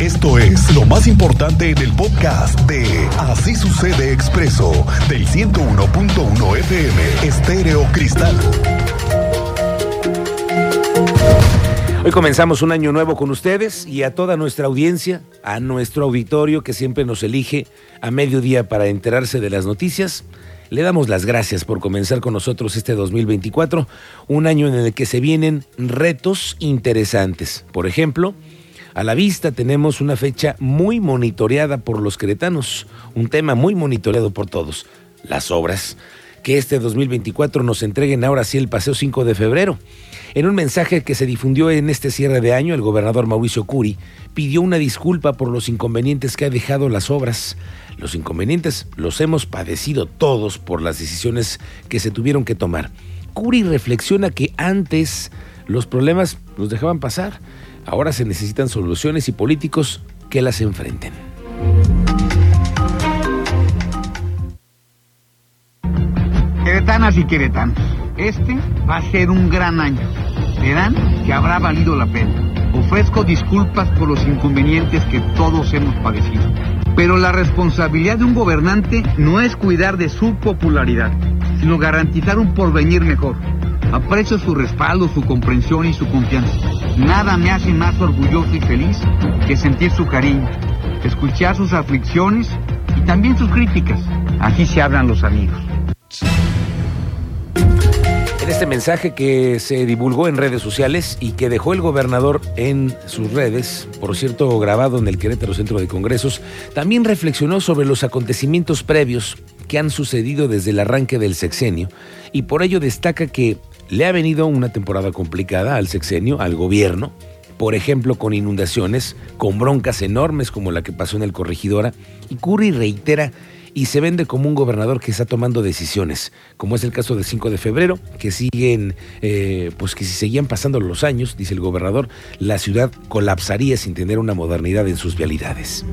Esto es lo más importante en el podcast de Así sucede expreso del 101.1 FM Estéreo Cristal. Hoy comenzamos un año nuevo con ustedes y a toda nuestra audiencia, a nuestro auditorio que siempre nos elige a mediodía para enterarse de las noticias. Le damos las gracias por comenzar con nosotros este 2024, un año en el que se vienen retos interesantes. Por ejemplo, a la vista tenemos una fecha muy monitoreada por los queretanos, un tema muy monitoreado por todos, las obras. Que este 2024 nos entreguen ahora sí el paseo 5 de febrero. En un mensaje que se difundió en este cierre de año, el gobernador Mauricio Curi pidió una disculpa por los inconvenientes que ha dejado las obras. Los inconvenientes los hemos padecido todos por las decisiones que se tuvieron que tomar. Curi reflexiona que antes los problemas los dejaban pasar, ahora se necesitan soluciones y políticos que las enfrenten. Queretanas y queretanos, este va a ser un gran año. Verán que habrá valido la pena. Ofrezco disculpas por los inconvenientes que todos hemos padecido. Pero la responsabilidad de un gobernante no es cuidar de su popularidad, sino garantizar un porvenir mejor. Aprecio su respaldo, su comprensión y su confianza. Nada me hace más orgulloso y feliz que sentir su cariño, escuchar sus aflicciones y también sus críticas. Así se hablan los amigos. En este mensaje que se divulgó en redes sociales y que dejó el gobernador en sus redes, por cierto grabado en el Querétaro Centro de Congresos, también reflexionó sobre los acontecimientos previos que han sucedido desde el arranque del sexenio y por ello destaca que le ha venido una temporada complicada al sexenio, al gobierno, por ejemplo con inundaciones, con broncas enormes como la que pasó en el Corregidora, y Curry reitera y se vende como un gobernador que está tomando decisiones, como es el caso del 5 de febrero, que siguen, eh, pues que si seguían pasando los años, dice el gobernador, la ciudad colapsaría sin tener una modernidad en sus vialidades.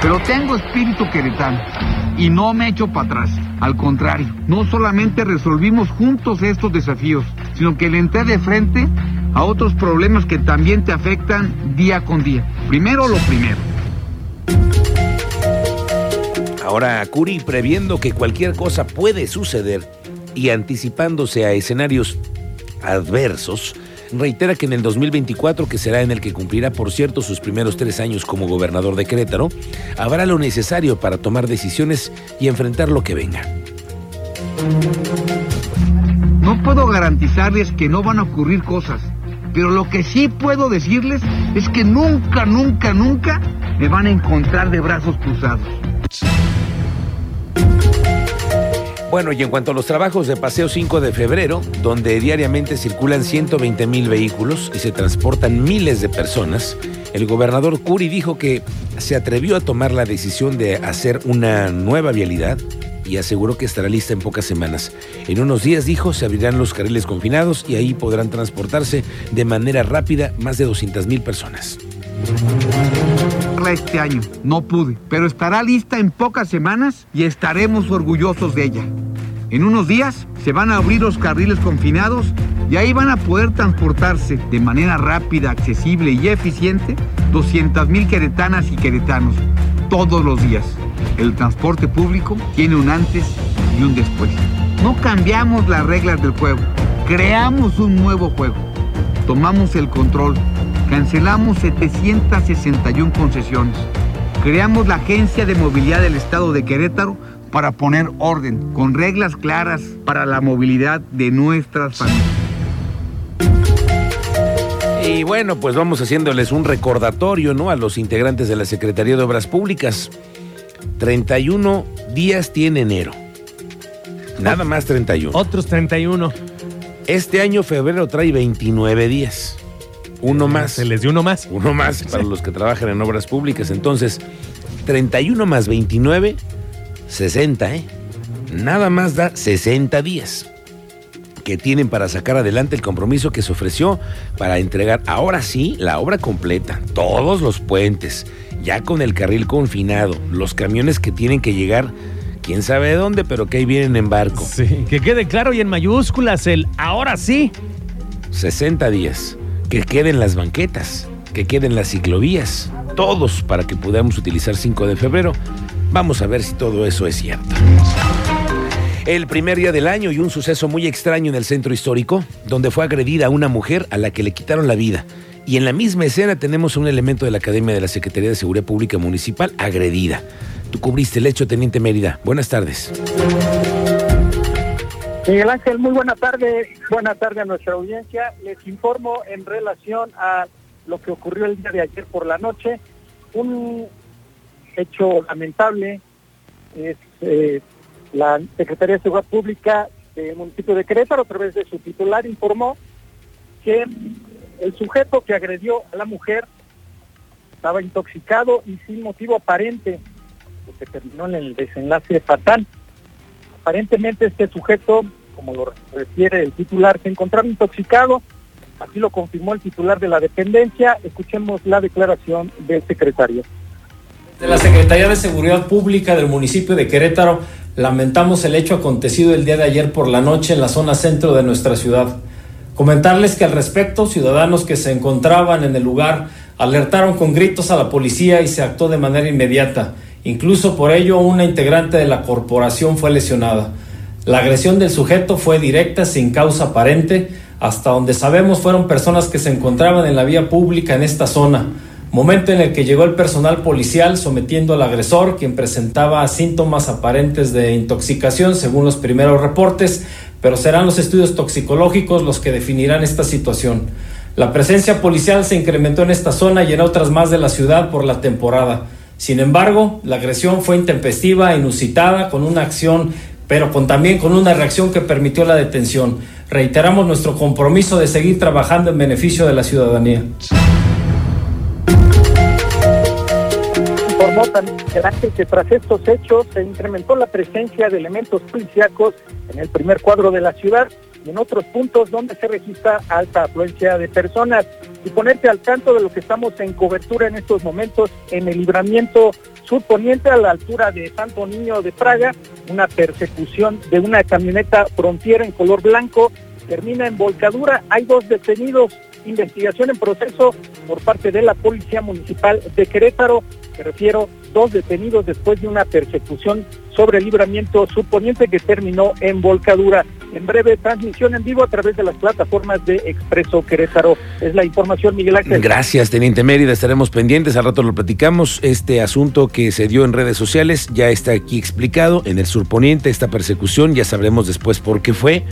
Pero tengo espíritu queretano y no me echo para atrás. Al contrario, no solamente resolvimos juntos estos desafíos, sino que le entré de frente a otros problemas que también te afectan día con día. Primero lo primero. Ahora, Curi, previendo que cualquier cosa puede suceder y anticipándose a escenarios adversos, reitera que en el 2024, que será en el que cumplirá, por cierto, sus primeros tres años como gobernador de Querétaro, habrá lo necesario para tomar decisiones y enfrentar lo que venga. No puedo garantizarles que no van a ocurrir cosas, pero lo que sí puedo decirles es que nunca, nunca, nunca me van a encontrar de brazos cruzados. Bueno, y en cuanto a los trabajos de Paseo 5 de febrero, donde diariamente circulan 120 mil vehículos y se transportan miles de personas, el gobernador Curi dijo que se atrevió a tomar la decisión de hacer una nueva vialidad y aseguró que estará lista en pocas semanas. En unos días, dijo, se abrirán los carriles confinados y ahí podrán transportarse de manera rápida más de 200 mil personas este año. No pude, pero estará lista en pocas semanas y estaremos orgullosos de ella. En unos días se van a abrir los carriles confinados y ahí van a poder transportarse de manera rápida, accesible y eficiente 200 mil queretanas y queretanos todos los días. El transporte público tiene un antes y un después. No cambiamos las reglas del juego, creamos un nuevo juego. Tomamos el control Cancelamos 761 concesiones. Creamos la Agencia de Movilidad del Estado de Querétaro para poner orden, con reglas claras para la movilidad de nuestras familias. Y bueno, pues vamos haciéndoles un recordatorio, ¿no? A los integrantes de la Secretaría de Obras Públicas. 31 días tiene enero. Nada más 31. Otros 31. Este año febrero trae 29 días. Uno más. Se les dio uno más. Uno más para los que trabajan en obras públicas. Entonces, 31 más 29, 60, ¿eh? Nada más da 60 días que tienen para sacar adelante el compromiso que se ofreció para entregar ahora sí la obra completa, todos los puentes, ya con el carril confinado, los camiones que tienen que llegar, quién sabe de dónde, pero que ahí vienen en barco. Sí, que quede claro y en mayúsculas el ahora sí. 60 días que queden las banquetas. que queden las ciclovías, todos para que podamos utilizar 5 de febrero. Vamos a ver si todo eso es cierto. El primer día del año y un suceso muy extraño en el centro histórico, donde fue agredida una mujer a la que le quitaron la vida. Y en la misma escena tenemos un elemento de la Academia de la Secretaría de Seguridad Pública Municipal agredida. Tú cubriste el hecho, Teniente Mérida. Buenas tardes. Miguel Ángel, muy buena tarde. Buena tarde a nuestra audiencia. Les informo en relación a lo que ocurrió el día de ayer por la noche. Un hecho lamentable es eh, la Secretaría de Seguridad Pública del municipio de Querétaro, a través de su titular, informó que el sujeto que agredió a la mujer estaba intoxicado y sin motivo aparente, lo que terminó en el desenlace fatal. Aparentemente este sujeto, como lo refiere el titular, se encontraba intoxicado, así lo confirmó el titular de la dependencia. Escuchemos la declaración del secretario. De la Secretaría de Seguridad Pública del municipio de Querétaro, lamentamos el hecho acontecido el día de ayer por la noche en la zona centro de nuestra ciudad. Comentarles que al respecto, ciudadanos que se encontraban en el lugar alertaron con gritos a la policía y se actuó de manera inmediata. Incluso por ello una integrante de la corporación fue lesionada. La agresión del sujeto fue directa, sin causa aparente. Hasta donde sabemos fueron personas que se encontraban en la vía pública en esta zona momento en el que llegó el personal policial sometiendo al agresor, quien presentaba síntomas aparentes de intoxicación según los primeros reportes, pero serán los estudios toxicológicos los que definirán esta situación. La presencia policial se incrementó en esta zona y en otras más de la ciudad por la temporada. Sin embargo, la agresión fue intempestiva, inusitada, con una acción, pero con, también con una reacción que permitió la detención. Reiteramos nuestro compromiso de seguir trabajando en beneficio de la ciudadanía. informó también que tras estos hechos se incrementó la presencia de elementos policíacos en el primer cuadro de la ciudad y en otros puntos donde se registra alta afluencia de personas. Y ponerte al tanto de lo que estamos en cobertura en estos momentos en el libramiento surponiente a la altura de Santo Niño de Praga, una persecución de una camioneta frontiera en color blanco termina en volcadura. Hay dos detenidos, investigación en proceso por parte de la Policía Municipal de Querétaro me refiero, dos detenidos después de una persecución sobre libramiento suponiente que terminó en volcadura. En breve transmisión en vivo a través de las plataformas de Expreso Querétaro. Es la información, Miguel Ángel. Gracias, Teniente Mérida. Estaremos pendientes. Al rato lo platicamos. Este asunto que se dio en redes sociales ya está aquí explicado. En el surponiente, esta persecución, ya sabremos después por qué fue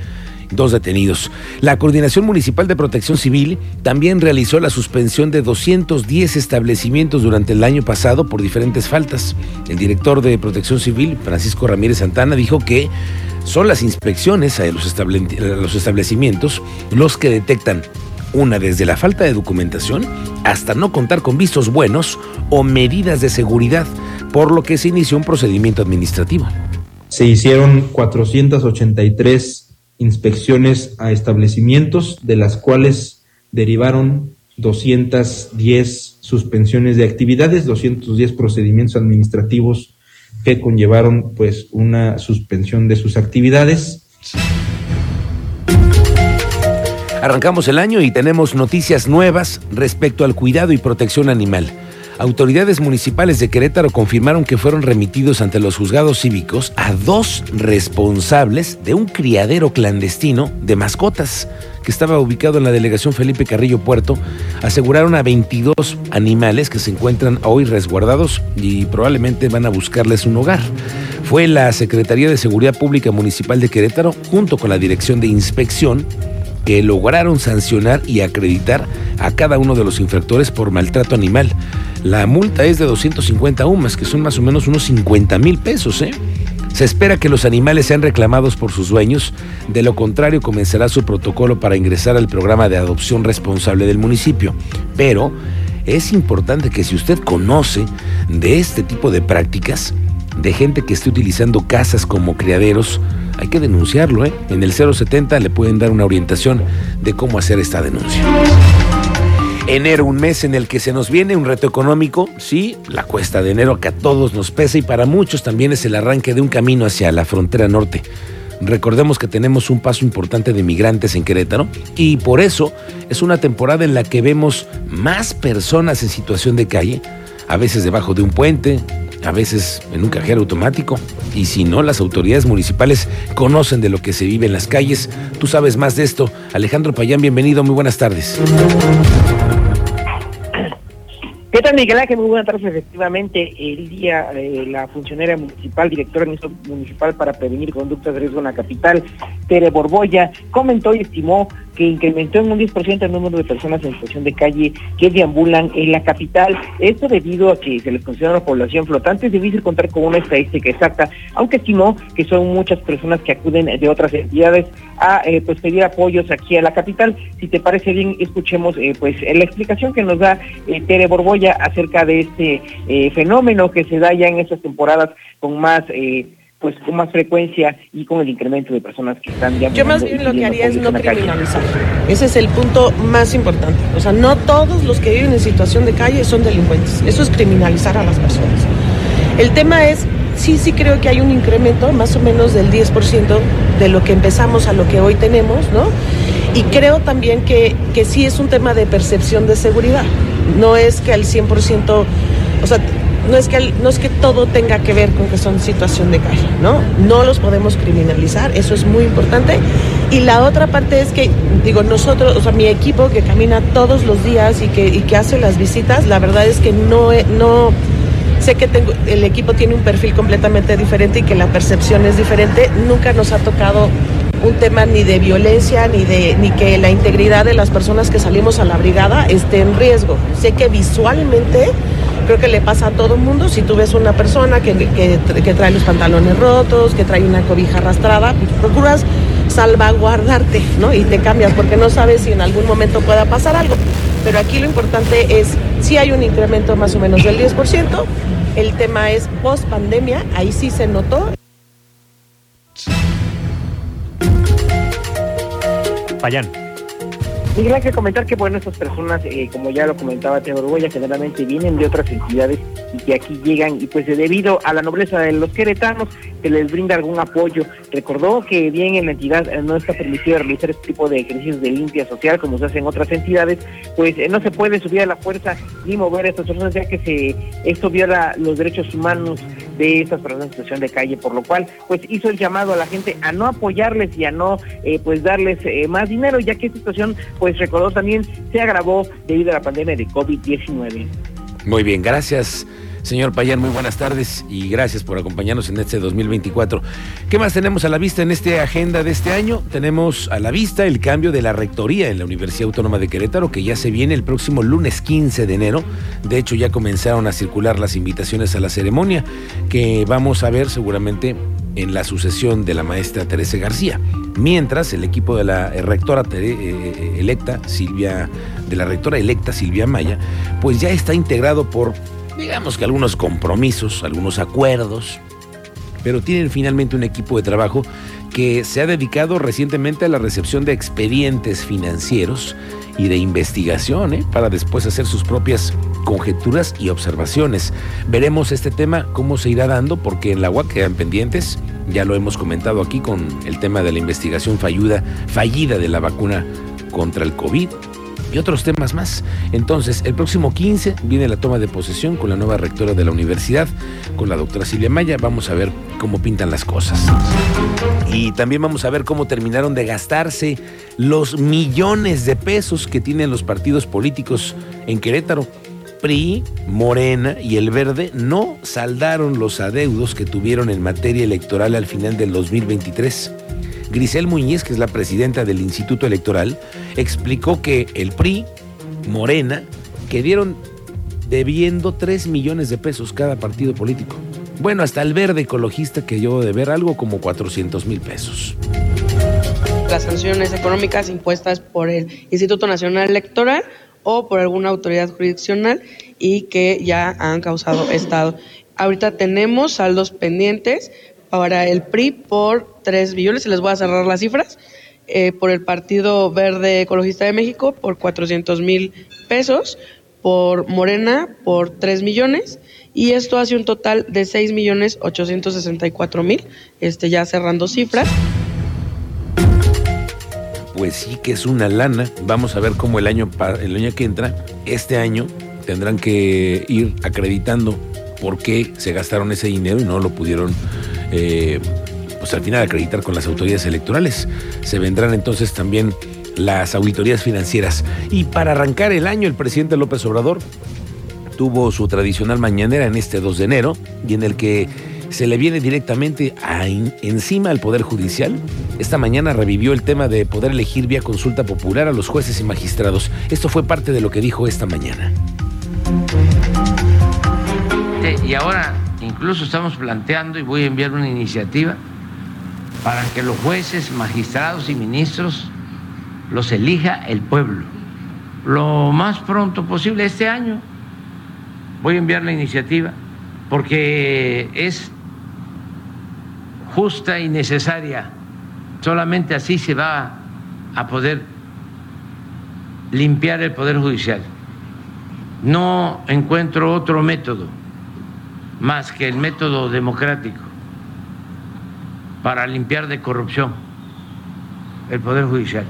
dos detenidos. La Coordinación Municipal de Protección Civil también realizó la suspensión de 210 establecimientos durante el año pasado por diferentes faltas. El director de Protección Civil, Francisco Ramírez Santana, dijo que son las inspecciones a los, establecimientos los que detectan una desde la falta de documentación hasta no contar con vistos buenos o medidas de seguridad, por lo que se inició un procedimiento administrativo. Se hicieron 483 inspecciones a establecimientos, de las cuales derivaron 210 suspensiones de actividades, 210 procedimientos administrativos que conllevaron pues una suspensión de sus actividades. Arrancamos el año y tenemos noticias nuevas respecto al cuidado y protección animal. Autoridades municipales de Querétaro confirmaron que fueron remitidos ante los juzgados cívicos a dos responsables de un criadero clandestino de mascotas que estaba ubicado en la delegación Felipe Carrillo Puerto. Aseguraron a 22 animales que se encuentran hoy resguardados y probablemente van a buscarles un hogar. Fue la Secretaría de Seguridad Pública Municipal de Querétaro junto con la Dirección de Inspección que lograron sancionar y acreditar a cada uno de los infractores por maltrato animal. La multa es de 250 UMAS, que son más o menos unos 50 mil pesos. ¿eh? Se espera que los animales sean reclamados por sus dueños, de lo contrario comenzará su protocolo para ingresar al programa de adopción responsable del municipio. Pero es importante que si usted conoce de este tipo de prácticas, de gente que esté utilizando casas como criaderos, hay que denunciarlo. ¿eh? En el 070 le pueden dar una orientación de cómo hacer esta denuncia. Enero, un mes en el que se nos viene un reto económico, sí, la cuesta de enero que a todos nos pesa y para muchos también es el arranque de un camino hacia la frontera norte. Recordemos que tenemos un paso importante de migrantes en Querétaro y por eso es una temporada en la que vemos más personas en situación de calle, a veces debajo de un puente, a veces en un cajero automático. Y si no, las autoridades municipales conocen de lo que se vive en las calles. Tú sabes más de esto. Alejandro Payán, bienvenido, muy buenas tardes. ¿Qué tal, Miguel Ángel? Muy buenas tardes. Efectivamente, el día eh, la funcionaria municipal, directora municipal para prevenir conductas de riesgo en la capital, Tere Borboya, comentó y estimó que incrementó en un 10% el número de personas en situación de calle que deambulan en la capital. Esto debido a que se les considera una población flotante. Es difícil contar con una estadística exacta, aunque estimó que son muchas personas que acuden de otras entidades a eh, pues pedir apoyos aquí a la capital. Si te parece bien, escuchemos eh, pues la explicación que nos da eh, Tere Borboya acerca de este fenómeno que se da ya en estas temporadas con más pues con más frecuencia y con el incremento de personas que están ya Yo más bien lo que haría es no criminalizar. Ese es el punto más importante. O sea, no todos los que viven en situación de calle son delincuentes. Eso es criminalizar a las personas. El tema es, sí, sí creo que hay un incremento más o menos del 10% de lo que empezamos a lo que hoy tenemos, ¿no? Y creo también que, que sí es un tema de percepción de seguridad. No es que al 100%, o sea, no es que no es que todo tenga que ver con que son situación de calle, ¿no? No los podemos criminalizar, eso es muy importante. Y la otra parte es que, digo, nosotros, o sea, mi equipo que camina todos los días y que, que hace las visitas, la verdad es que no, no sé que tengo, el equipo tiene un perfil completamente diferente y que la percepción es diferente. Nunca nos ha tocado un tema ni de violencia ni de ni que la integridad de las personas que salimos a la brigada esté en riesgo. Sé que visualmente creo que le pasa a todo mundo. Si tú ves una persona que, que, trae los pantalones rotos, que trae una cobija arrastrada, pues procuras salvaguardarte, ¿no? Y te cambias porque no sabes si en algún momento pueda pasar algo. Pero aquí lo importante es, si hay un incremento más o menos del 10%, el tema es post pandemia, ahí sí se notó. Payán. Y hay que comentar que, bueno, estas personas, eh, como ya lo comentaba Teodoro Goya, generalmente vienen de otras entidades y que aquí llegan y pues debido a la nobleza de los queretanos se les brinda algún apoyo. Recordó que bien en la entidad eh, no está permitido realizar este tipo de ejercicios de limpia social como se hace en otras entidades, pues eh, no se puede subir a la fuerza ni mover a estas personas ya que se esto viola los derechos humanos de estas personas en situación de calle, por lo cual pues hizo el llamado a la gente a no apoyarles y a no pues darles más dinero, ya que esta situación pues recordó también se agravó debido a la pandemia de COVID-19. Muy bien, gracias. Señor Payán, muy buenas tardes y gracias por acompañarnos en este 2024. ¿Qué más tenemos a la vista en esta agenda de este año? Tenemos a la vista el cambio de la rectoría en la Universidad Autónoma de Querétaro, que ya se viene el próximo lunes 15 de enero. De hecho, ya comenzaron a circular las invitaciones a la ceremonia, que vamos a ver seguramente en la sucesión de la maestra Teresa García. Mientras el equipo de la rectora eh, eh, electa, Silvia, de la rectora electa Silvia Maya, pues ya está integrado por, digamos que algunos compromisos, algunos acuerdos, pero tienen finalmente un equipo de trabajo que se ha dedicado recientemente a la recepción de expedientes financieros y de investigación ¿eh? para después hacer sus propias conjeturas y observaciones. Veremos este tema cómo se irá dando porque en la UAC quedan pendientes, ya lo hemos comentado aquí con el tema de la investigación fallida de la vacuna contra el COVID y otros temas más. Entonces, el próximo 15 viene la toma de posesión con la nueva rectora de la universidad, con la doctora Silvia Maya. Vamos a ver cómo pintan las cosas. Y también vamos a ver cómo terminaron de gastarse los millones de pesos que tienen los partidos políticos en Querétaro. PRI, Morena y el Verde no saldaron los adeudos que tuvieron en materia electoral al final del 2023. Grisel Muñiz, que es la presidenta del Instituto Electoral, explicó que el PRI, Morena, que dieron debiendo 3 millones de pesos cada partido político. Bueno, hasta el verde ecologista que yo de ver algo como 400 mil pesos. Las sanciones económicas impuestas por el Instituto Nacional Electoral o por alguna autoridad jurisdiccional y que ya han causado estado. Ahorita tenemos saldos pendientes para el PRI por 3 billones, se les voy a cerrar las cifras, eh, por el Partido Verde Ecologista de México por 400 mil pesos, por Morena por 3 millones y esto hace un total de 6 millones 864 mil, este, ya cerrando cifras. pues sí que es una lana. Vamos a ver cómo el año, el año que entra, este año, tendrán que ir acreditando por qué se gastaron ese dinero y no lo pudieron, eh, pues al final acreditar con las autoridades electorales. Se vendrán entonces también las auditorías financieras. Y para arrancar el año, el presidente López Obrador tuvo su tradicional mañanera en este 2 de enero y en el que se le viene directamente encima al Poder Judicial. Esta mañana revivió el tema de poder elegir vía consulta popular a los jueces y magistrados. Esto fue parte de lo que dijo esta mañana. Y ahora incluso estamos planteando y voy a enviar una iniciativa para que los jueces, magistrados y ministros los elija el pueblo. Lo más pronto posible este año voy a enviar la iniciativa porque es justa y necesaria. Solamente así se va a poder limpiar el Poder Judicial. No encuentro otro método más que el método democrático para limpiar de corrupción el Poder Judicial.